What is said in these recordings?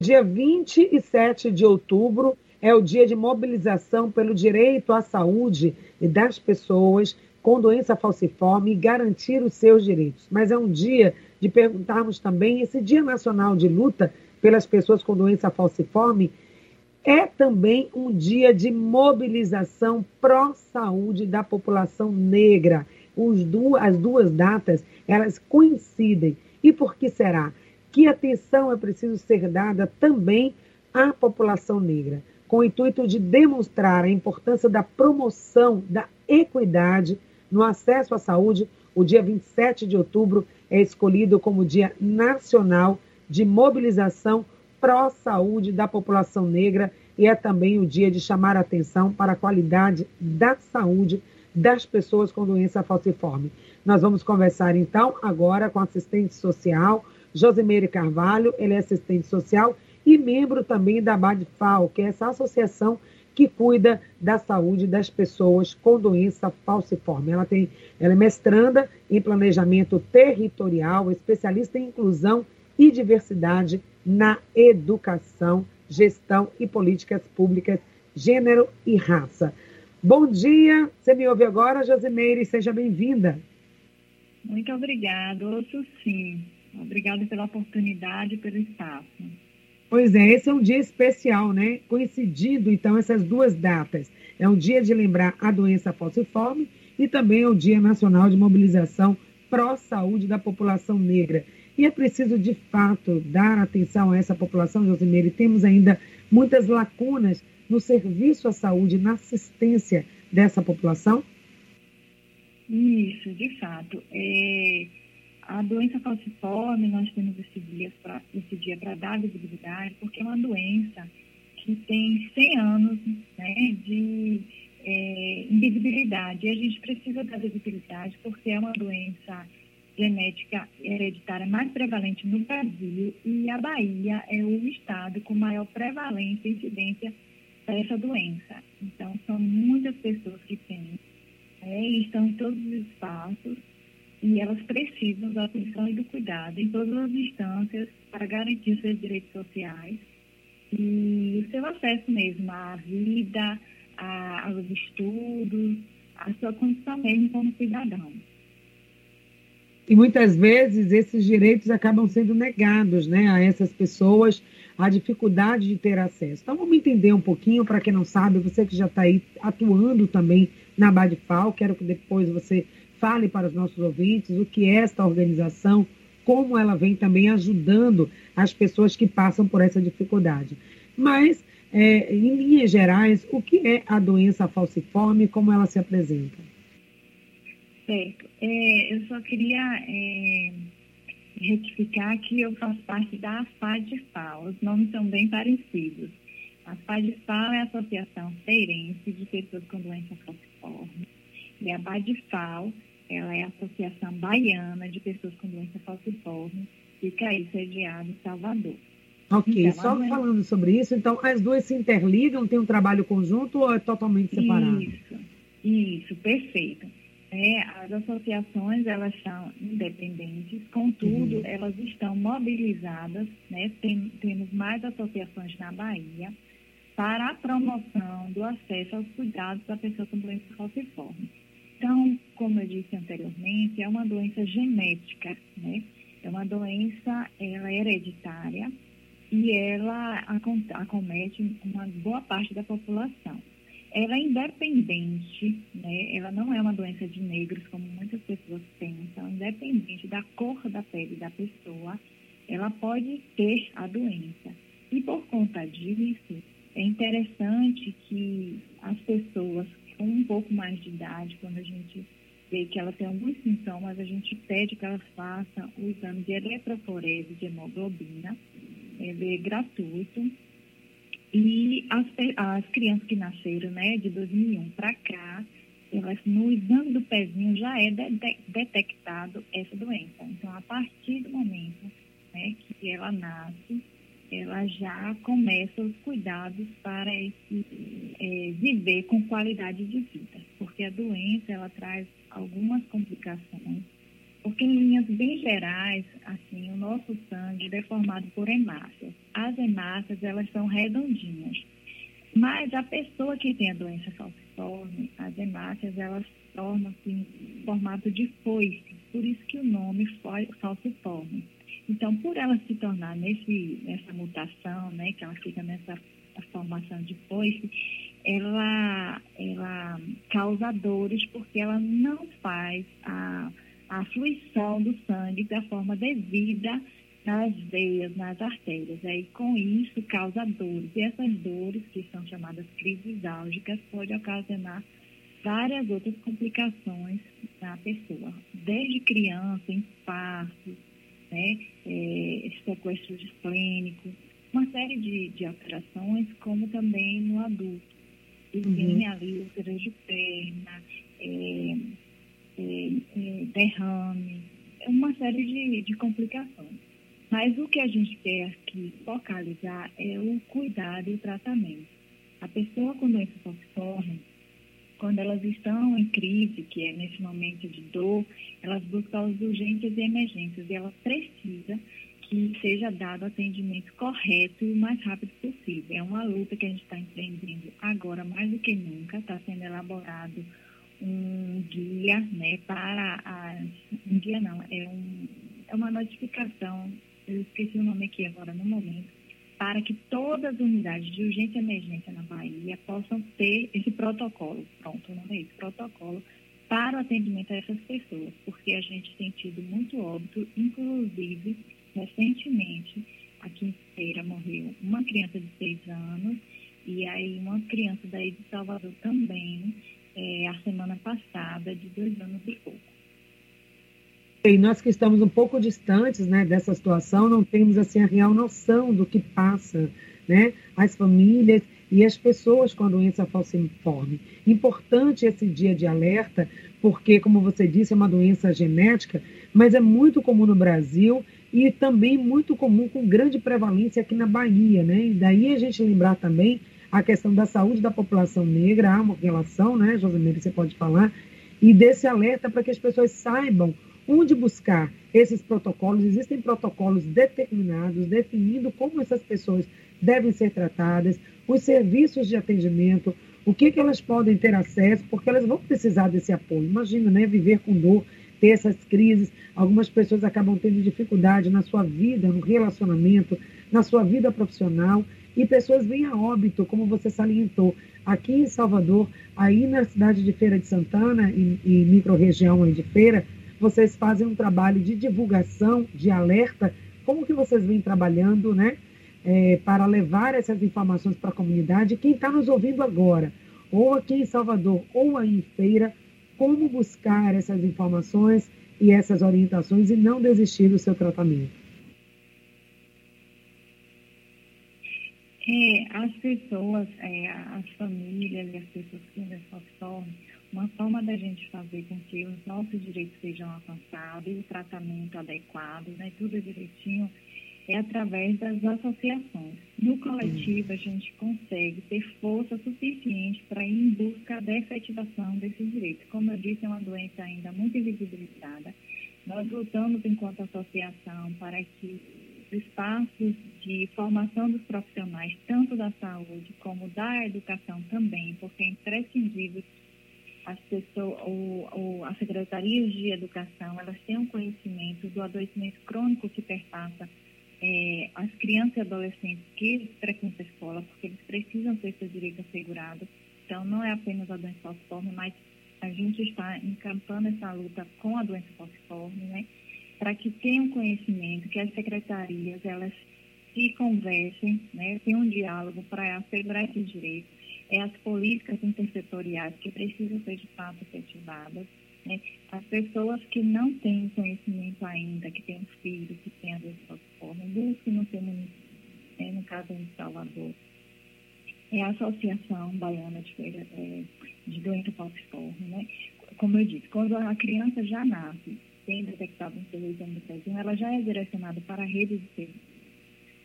Dia 27 de outubro é o dia de mobilização pelo direito à saúde das pessoas com doença falciforme e garantir os seus direitos. Mas é um dia de perguntarmos também: esse Dia Nacional de Luta pelas Pessoas com Doença Falciforme é também um dia de mobilização pró-saúde da população negra. as duas datas, elas coincidem. E por que será? Que atenção é preciso ser dada também à população negra, com o intuito de demonstrar a importância da promoção da equidade no acesso à saúde. O dia 27 de outubro é escolhido como Dia Nacional de Mobilização pró-saúde da população negra e é também o dia de chamar a atenção para a qualidade da saúde das pessoas com doença falciforme. Nós vamos conversar então agora com assistente social Josimeire Carvalho, ele é assistente social e membro também da BADFAL, que é essa associação que cuida da saúde das pessoas com doença falciforme. Ela, tem, ela é mestranda em planejamento territorial, especialista em inclusão e diversidade na educação, gestão e políticas públicas, gênero e raça. Bom dia, você me ouve agora, Josimeire, seja bem-vinda. Muito obrigada, ouço sim. Obrigada pela oportunidade e pelo espaço. Pois é, esse é um dia especial, né? Coincidindo, então, essas duas datas. É um dia de lembrar a doença falciforme e também é o Dia Nacional de Mobilização pró-saúde da população negra. E é preciso, de fato, dar atenção a essa população, Josimeire. Temos ainda muitas lacunas no serviço à saúde, na assistência dessa população? Isso, de fato. É a doença falciforme, nós temos esse dia para esse dia para dar visibilidade, porque é uma doença que tem 100 anos né, de é, invisibilidade. E a gente precisa da visibilidade porque é uma doença genética hereditária mais prevalente no Brasil e a Bahia é o estado com maior prevalência e incidência dessa doença. Então, são muitas pessoas que têm né, e estão em todos os espaços e elas precisam da atenção e do cuidado em todas as instâncias para garantir seus direitos sociais e o seu acesso mesmo à vida, aos estudos, à sua condição mesmo como cidadão. E muitas vezes esses direitos acabam sendo negados né, a essas pessoas, a dificuldade de ter acesso. Então vamos entender um pouquinho, para quem não sabe, você que já está aí atuando também na Badfal, quero que depois você fale para os nossos ouvintes o que é esta organização, como ela vem também ajudando as pessoas que passam por essa dificuldade. Mas, é, em linhas gerais, o que é a doença falciforme e como ela se apresenta? Certo. É, eu só queria é, retificar que eu faço parte da FADFAL. Os nomes são bem parecidos. A FADFAL é a Associação Feirense de Pessoas com Doença Falciforme. E a BADFAL ela é a Associação Baiana de Pessoas com Doença Falciforme, fica aí sediada em Salvador. Ok, então, só falando sobre isso, então as duas se interligam, tem um trabalho conjunto ou é totalmente separado? Isso, isso, perfeito. É, as associações, elas são independentes, contudo, uhum. elas estão mobilizadas, né? Tem, temos mais associações na Bahia para a promoção do acesso aos cuidados da pessoa com doença falciforme. Então, como eu disse anteriormente, é uma doença genética, né? É uma doença, ela é hereditária e ela acomete uma boa parte da população. Ela é independente, né? Ela não é uma doença de negros, como muitas pessoas pensam, independente da cor da pele da pessoa, ela pode ter a doença. E por conta disso, é interessante que as pessoas com um pouco mais de idade, quando a gente vê que ela tem alguns sintomas, a gente pede que ela faça o exame de eletroforese de hemoglobina, ele é gratuito. E as, as crianças que nasceram né, de 2001 para cá, elas, no exame do pezinho já é de, de, detectado essa doença. Então, a partir do momento né, que ela nasce, ela já começa os cuidados para esse, é, viver com qualidade de vida, porque a doença ela traz algumas complicações Porque em linhas bem gerais, assim, o nosso sangue é formado por hemácias. As hemácias, elas são redondinhas. Mas a pessoa que tem a doença falciforme, as hemácias, elas tornam-se em formato de foice. Por isso que o nome falciforme. Então, por ela se tornar nesse, nessa mutação, né, que ela fica nessa formação de foice, ela, ela causa dores porque ela não faz a, a fluição do sangue da forma devida nas veias, nas artérias. Aí, com isso, causa dores. E essas dores, que são chamadas crises álgicas, podem ocasionar várias outras complicações na pessoa, desde criança, infarto, né, é, sequestro esplênico, uma série de, de alterações, como também no adulto. E uhum. tem ali úteros de perna, é, é, é, derrame, uma série de, de complicações. Mas o que a gente quer aqui focalizar é o cuidado e o tratamento. A pessoa com doença falciforme, quando elas estão em crise, que é nesse momento de dor, elas buscam as urgências e emergências. E ela precisa que seja dado atendimento correto e o mais rápido possível. É uma luta que a gente está empreendendo agora mais do que nunca, está sendo elaborado um guia, né, para as, um guia não, é, um, é uma notificação, eu esqueci o nome aqui agora no momento, para que todas as unidades de urgência e emergência na Bahia possam ter esse protocolo, pronto, o nome é esse, protocolo, para o atendimento a essas pessoas, porque a gente tem tido muito óbito, inclusive, recentemente, aqui em Feira morreu uma criança de seis anos, e aí uma criança daí de Salvador também, é, a semana passada, de dois anos e pouco. E nós que estamos um pouco distantes né, dessa situação, não temos assim a real noção do que passa, né? As famílias e as pessoas com a doença falciforme. Importante esse dia de alerta, porque, como você disse, é uma doença genética, mas é muito comum no Brasil e também muito comum com grande prevalência aqui na Bahia, né? E daí a gente lembrar também a questão da saúde da população negra, há uma relação, né, Josemeire, você pode falar, e desse alerta para que as pessoas saibam onde buscar esses protocolos. Existem protocolos determinados, definindo como essas pessoas devem ser tratadas, os serviços de atendimento, o que, que elas podem ter acesso, porque elas vão precisar desse apoio. Imagina, né, viver com dor, ter essas crises. Algumas pessoas acabam tendo dificuldade na sua vida, no relacionamento, na sua vida profissional, e pessoas vêm a óbito, como você salientou. Aqui em Salvador, aí na cidade de Feira de Santana e, microrregião de Feira, vocês fazem um trabalho de divulgação, de alerta. Como que vocês vêm trabalhando, né, é, para levar essas informações para a comunidade? Quem está nos ouvindo agora, ou aqui em Salvador, ou aí em Feira, como buscar essas informações e essas orientações e não desistir do seu tratamento? É, as pessoas, é, as famílias e as pessoas que falciforme, uma forma da gente fazer com que os nossos direitos sejam alcançados e o tratamento adequado, né, tudo direitinho, é através das associações. No coletivo, a gente consegue ter força suficiente para ir em busca da efetivação desses direitos. Como eu disse, é uma doença ainda muito invisibilizada. Nós lutamos enquanto associação para que os espaços de formação dos profissionais, tanto da saúde como da educação também, porque é imprescindível as pessoas, ou, ou as secretarias de educação, elas tenham conhecimento do adoecimento crônico que perpassa é, as crianças e adolescentes que frequentam a escola, porque eles precisam ter seu direito assegurado. Então, não é apenas a doença falciforme, mas a gente está encampando essa luta com a doença falciforme, né? Para que tenham conhecimento, que as secretarias, elas se conversem, né? Tenham um diálogo para assegurar esses direitos é as políticas intersetoriais que precisam ser de fato efetivadas. Né? As pessoas que não têm conhecimento ainda, que têm um filho, que têm a doença forma, busquem no seu município, né? no caso em Salvador. É a Associação Baiana de, é, de Doença Falciforme. Né? Como eu disse, quando a criança já nasce, tem detectado um seu exame de ela já é direcionada para a rede de serviços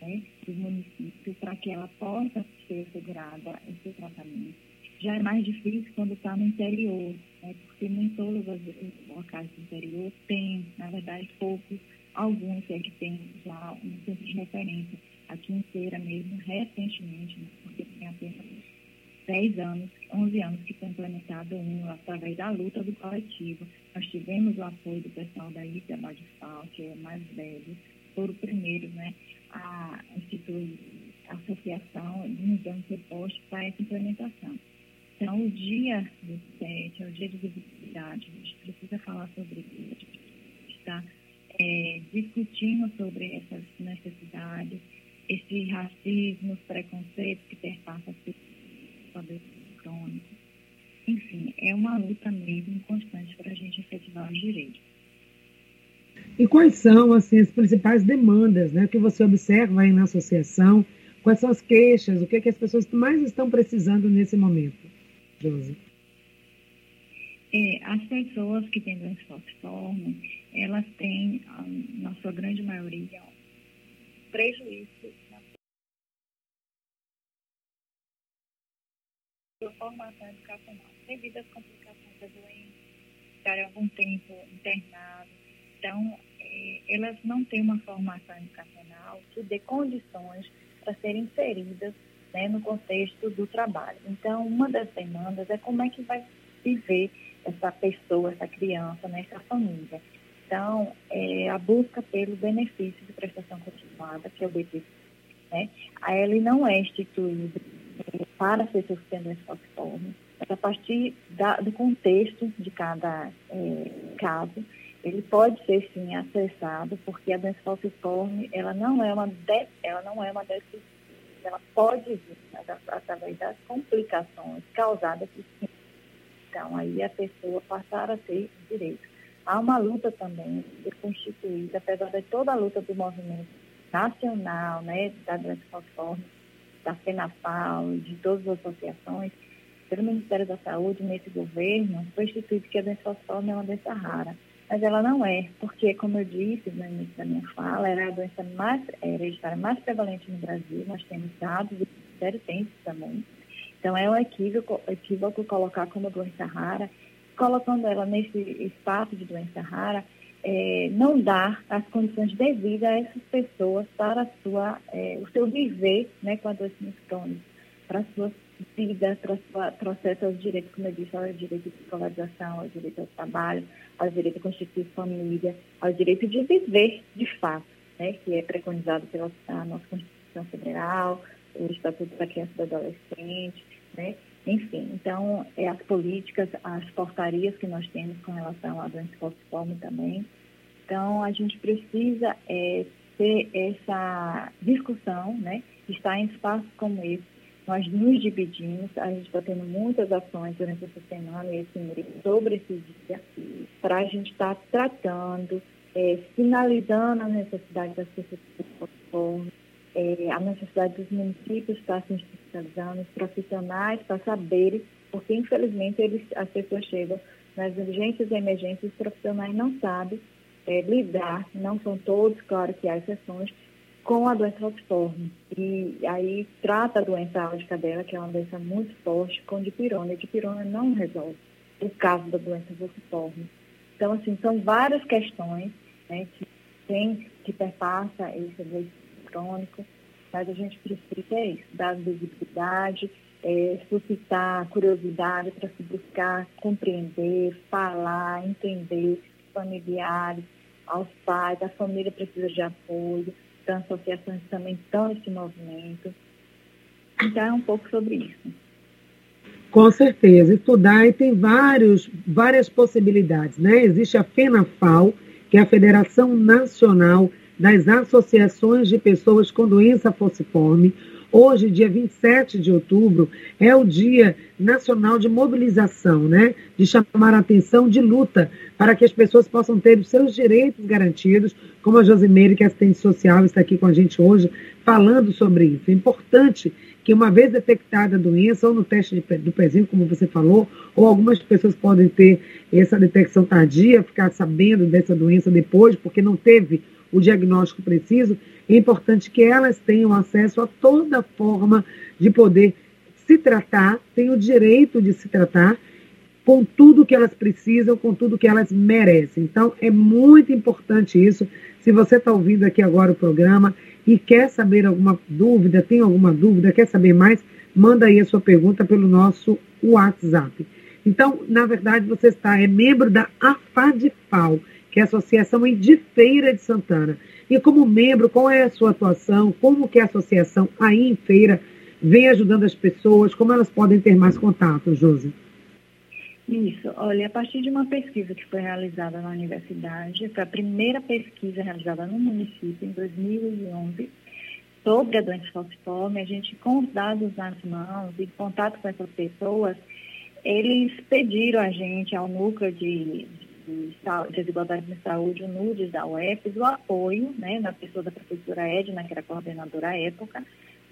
né, dos municípios para que ela possa ser assegurada esse tratamento. Já é mais difícil quando está no interior, né? porque nem todos os locais do interior têm, na verdade, poucos, alguns é que têm já um centro de referência. Aqui em Feira mesmo, recentemente, né? porque tem apenas 10 anos, 11 anos que foi implementado um através da luta do coletivo. Nós tivemos o apoio do pessoal da ITA Badifal, que é mais velho, foram primeiros né, a a associação nos dando suporte para essa implementação. Então, o dia do SET, é o dia de visibilidade, a gente precisa falar sobre isso, a gente está é, discutindo sobre essas necessidades, esse racismo, os preconceitos que perpassam poder crônico. Enfim, é uma luta mesmo constante para a gente efetivar os direitos. E quais são assim, as principais demandas né, que você observa aí na associação? Quais são as queixas? O que, é que as pessoas mais estão precisando nesse momento, Josi? É, as pessoas que têm doença falciforme, elas têm, na sua grande maioria, prejuízo sua formação educacional, devido às complicações da doença, ficarem algum tempo internado. Então, elas não têm uma formação educacional que dê condições para serem inseridas né, no contexto do trabalho. Então, uma das demandas é como é que vai viver essa pessoa, essa criança, né, essa família. Então, é, a busca pelo benefício de prestação continuada, que é o BPC, né, ele não é instituído para ser suficiente falciforme, mas a partir da, do contexto de cada é, caso, ele pode ser sim acessado, porque a doença falciforme, ela não é uma de, ela não é uma dessas, ela pode vir através das complicações causadas por Então, aí a pessoa passar a ter direito. Há uma luta também de constituída, apesar de toda a luta do movimento nacional, né, da doença falciforme, da FENAFAL, de todas as associações, pelo Ministério da Saúde, nesse governo, foi instituído que a doença falciforme é uma doença rara. Mas ela não é, porque, como eu disse no início da minha fala, era a doença mais hereditária mais prevalente no Brasil. Nós temos dados, o Ministério tem também. Então, é um equívoco, equívoco colocar como doença rara. Colocando ela nesse espaço de doença rara, é, não dar as condições devidas a essas pessoas para sua, é, o seu viver né, com a doença crônica, para a sua vida, para o processo aos direitos, como eu disse, ao direito de escolarização, ao direito ao trabalho, ao direito a constituir família, ao direito de viver de fato, né, que é preconizado pela nossa Constituição Federal, o Estatuto da Criança e do Adolescente, né, enfim, então, é as políticas, as portarias que nós temos com relação à doença falciforme também. Então, a gente precisa é, ter essa discussão, né? Estar em espaços como esse. Nós nos dividimos, a gente está tendo muitas ações durante essa semana e esse mês sobre esse dia, para a gente estar tá tratando, é, finalizando a necessidade das pessoas falciformes, é, a necessidade dos municípios estar se especializando, os profissionais para saberem, porque infelizmente eles, as pessoas chegam nas urgências e emergências, os profissionais não sabem é, lidar, não são todos, claro que há exceções, com a doença falciforme. E aí trata a doença álgica dela, que é uma doença muito forte, com dipirona. E dipirona não resolve o caso da doença falciforme. Então, assim, são várias questões né, que tem, que perpassa esse doença crônico, mas a gente precisa é isso, dar visibilidade, é, suscitar curiosidade para se buscar compreender, falar, entender familiares, aos pais, a família precisa de apoio, então as associações também estão nesse movimento. Então é um pouco sobre isso. Com certeza, estudar e tem vários, várias possibilidades, né? Existe a FENAFAL, que é a Federação Nacional das associações de pessoas com doença falciforme. Hoje, dia 27 de outubro, é o Dia Nacional de Mobilização, né? De chamar a atenção, de luta, para que as pessoas possam ter os seus direitos garantidos, como a Josimeire, que é assistente social, está aqui com a gente hoje, falando sobre isso. É importante que, uma vez detectada a doença, ou no teste de, do pezinho, como você falou, ou algumas pessoas podem ter essa detecção tardia, ficar sabendo dessa doença depois, porque não teve o diagnóstico preciso, é importante que elas tenham acesso a toda forma de poder se tratar, têm o direito de se tratar com tudo que elas precisam, com tudo que elas merecem. Então, é muito importante isso. Se você está ouvindo aqui agora o programa e quer saber alguma dúvida, tem alguma dúvida, quer saber mais, manda aí a sua pergunta pelo nosso WhatsApp. Então, na verdade, você está, é membro da AFADFAL, que é a Associação de Feira de Santana. E como membro, qual é a sua atuação? Como que a associação aí em Feira vem ajudando as pessoas? Como elas podem ter mais contato, Josi? Isso, olha, a partir de uma pesquisa que foi realizada na universidade, foi a primeira pesquisa realizada no município em 2011 sobre a doença falciforme, a gente, com os dados nas mãos e contato com essas pessoas, eles pediram a gente, ao núcleo de, de, de desigualdade de saúde, o NUDES da UEFES, o apoio, né, na pessoa da professora Edna, que era coordenadora à época,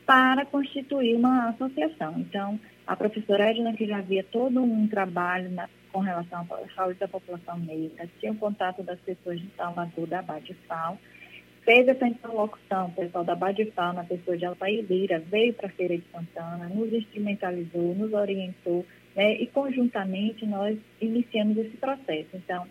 para constituir uma associação. Então, a professora Edna, que já havia todo um trabalho na, com relação à saúde da população negra, tinha o um contato das pessoas de Salvador, da Badifal, fez essa interlocução, o pessoal da Badifal, na pessoa de Altair Lira, veio para a Feira de Santana, nos instrumentalizou, nos orientou, né, e conjuntamente nós iniciamos esse processo. Então,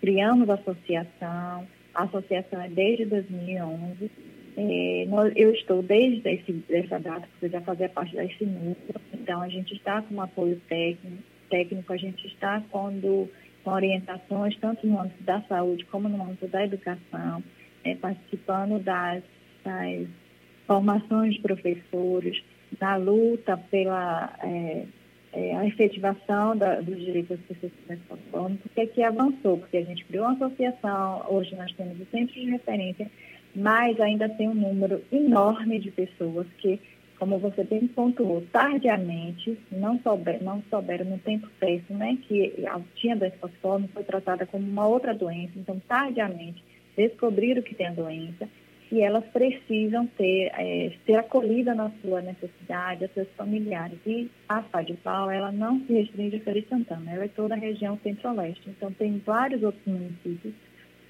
criamos a associação, a associação é desde 2011, é, nós, eu estou desde esse, essa data, porque já fazia parte desse núcleo, então a gente está com um apoio técnico, técnico a gente está quando, com orientações tanto no âmbito da saúde como no âmbito da educação, é, participando das, das, formações de professores, na luta pela é, é, a efetivação da, dos direitos das pessoas com transtorno, porque aqui avançou, porque a gente criou uma associação, hoje nós temos o centro de referência mas ainda tem um número enorme de pessoas que, como você bem pontuou, tardiamente, não, souber, não souberam no tempo certo, né, que tinha doença falciforme, foi tratada como uma outra doença, então tardiamente descobriram que tem a doença e elas precisam ter, é, ser acolhidas na sua necessidade, as seus familiares. E a FADPAL, ela não se restringe a Feira Santana, ela é toda a região centro-oeste. Então, tem vários outros municípios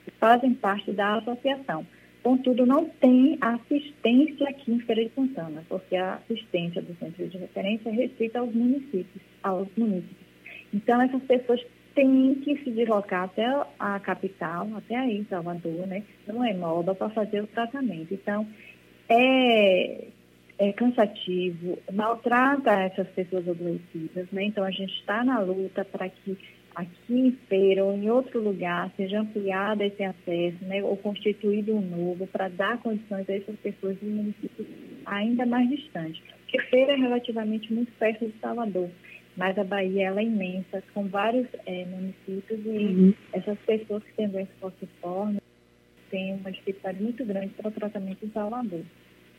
que fazem parte da associação. Contudo, não tem assistência aqui em Feira de Santana, porque a assistência do centro de referência é restrita aos municípios, aos municípios. Então, essas pessoas têm que se deslocar até a capital, até aí Salvador, né? Não é moda para fazer o tratamento. Então, é, é cansativo, maltrata essas pessoas adoecidas, né? Então, a gente está na luta para que aqui em Feira ou em outro lugar seja ampliado esse acesso, né, ou constituído um novo para dar condições a essas pessoas de municípios ainda mais distantes. Porque Feira é relativamente muito perto de Salvador, mas a Bahia ela é imensa, com vários é, municípios e uhum. essas pessoas que têm doença falciforme têm uma dificuldade muito grande para o tratamento em Salvador.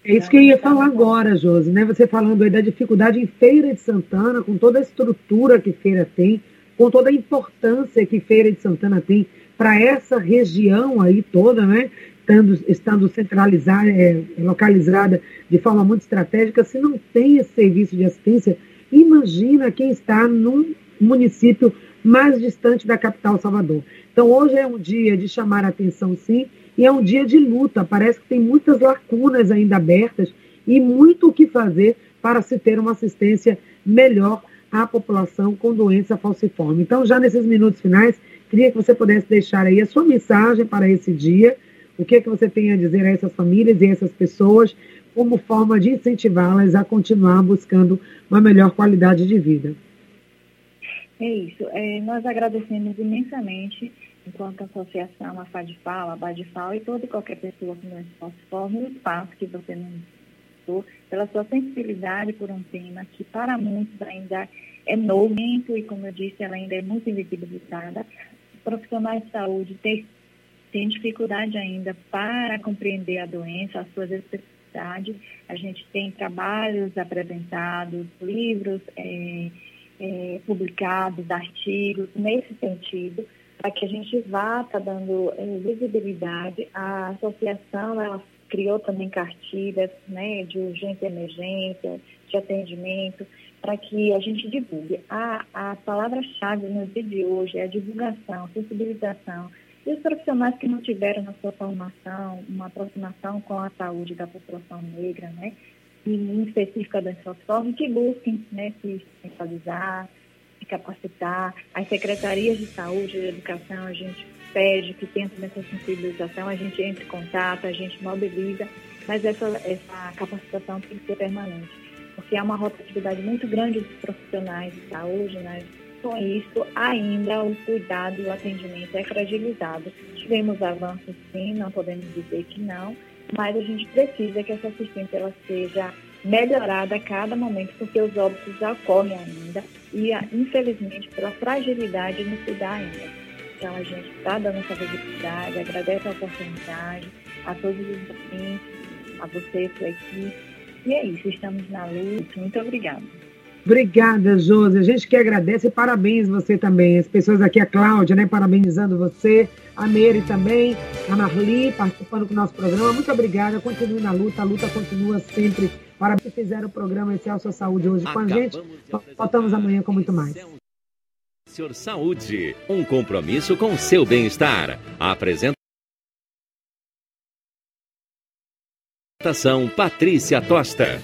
É isso que eu ia falar agora, Josi, né? Você falando aí da dificuldade em Feira de Santana, com toda a estrutura que Feira tem, com toda a importância que Feira de Santana tem para essa região aí toda, né? Estando, estando centralizada, é, localizada de forma muito estratégica, se não tem esse serviço de assistência, imagina quem está num município mais distante da capital Salvador. Então, hoje é um dia de chamar a atenção, sim, e é um dia de luta. Parece que tem muitas lacunas ainda abertas e muito o que fazer para se ter uma assistência melhor à população com doença falciforme. Então, já nesses minutos finais, queria que você pudesse deixar aí a sua mensagem para esse dia, o que é que você tem a dizer a essas famílias e a essas pessoas, como forma de incentivá-las a continuar buscando uma melhor qualidade de vida. É isso. É, nós agradecemos imensamente, enquanto associação, a FADFAL, a BADFAL e toda e qualquer pessoa com doença falciforme, o espaço que você nos pela sua sensibilidade por um tema que para muitos ainda é novo e, como eu disse, ela ainda é muito invisibilizada. Profissionais de saúde têm, têm dificuldade ainda para compreender a doença, as suas especificidades. A gente tem trabalhos apresentados, livros é, é, publicados, artigos nesse sentido, para que a gente vá tá dando é, visibilidade. A associação, ela criou também cartilhas né, de urgência e emergência, de atendimento, para que a gente divulgue. A, a palavra-chave no dia de hoje é a divulgação, sensibilização. E os profissionais que não tiveram na sua formação uma aproximação com a saúde da população negra, né, em específica da falciforme, que busquem né, se especializar, se capacitar. As secretarias de saúde e de educação, a gente pede que tenha essa sensibilização, a gente entra em contato, a gente mobiliza, mas essa, essa capacitação tem que ser permanente, porque há uma rotatividade muito grande dos profissionais de saúde, né? Com isso, ainda o cuidado e o atendimento é fragilizado. Tivemos avanços, sim, não podemos dizer que não, mas a gente precisa que essa assistência ela seja melhorada a cada momento, porque os óbitos ocorrem ainda e, infelizmente, pela fragilidade no cuidar ainda. Então, a gente está dando essa visibilidade, agradece a oportunidade a todos os ouvintes, a você, sua equipe. E é isso, estamos na luta. Muito obrigada. Obrigada, Josi. A gente que agradece e parabéns você também. As pessoas aqui, a Cláudia, né, parabenizando você, a Meire também, a Marli participando do nosso programa. Muito obrigada. Continue na luta, a luta continua sempre. Parabéns que fizeram o programa é Sua Saúde hoje com a gente. Voltamos amanhã com muito mais. Senhor Saúde, um compromisso com o seu bem-estar. Apresentação Patrícia Tosta.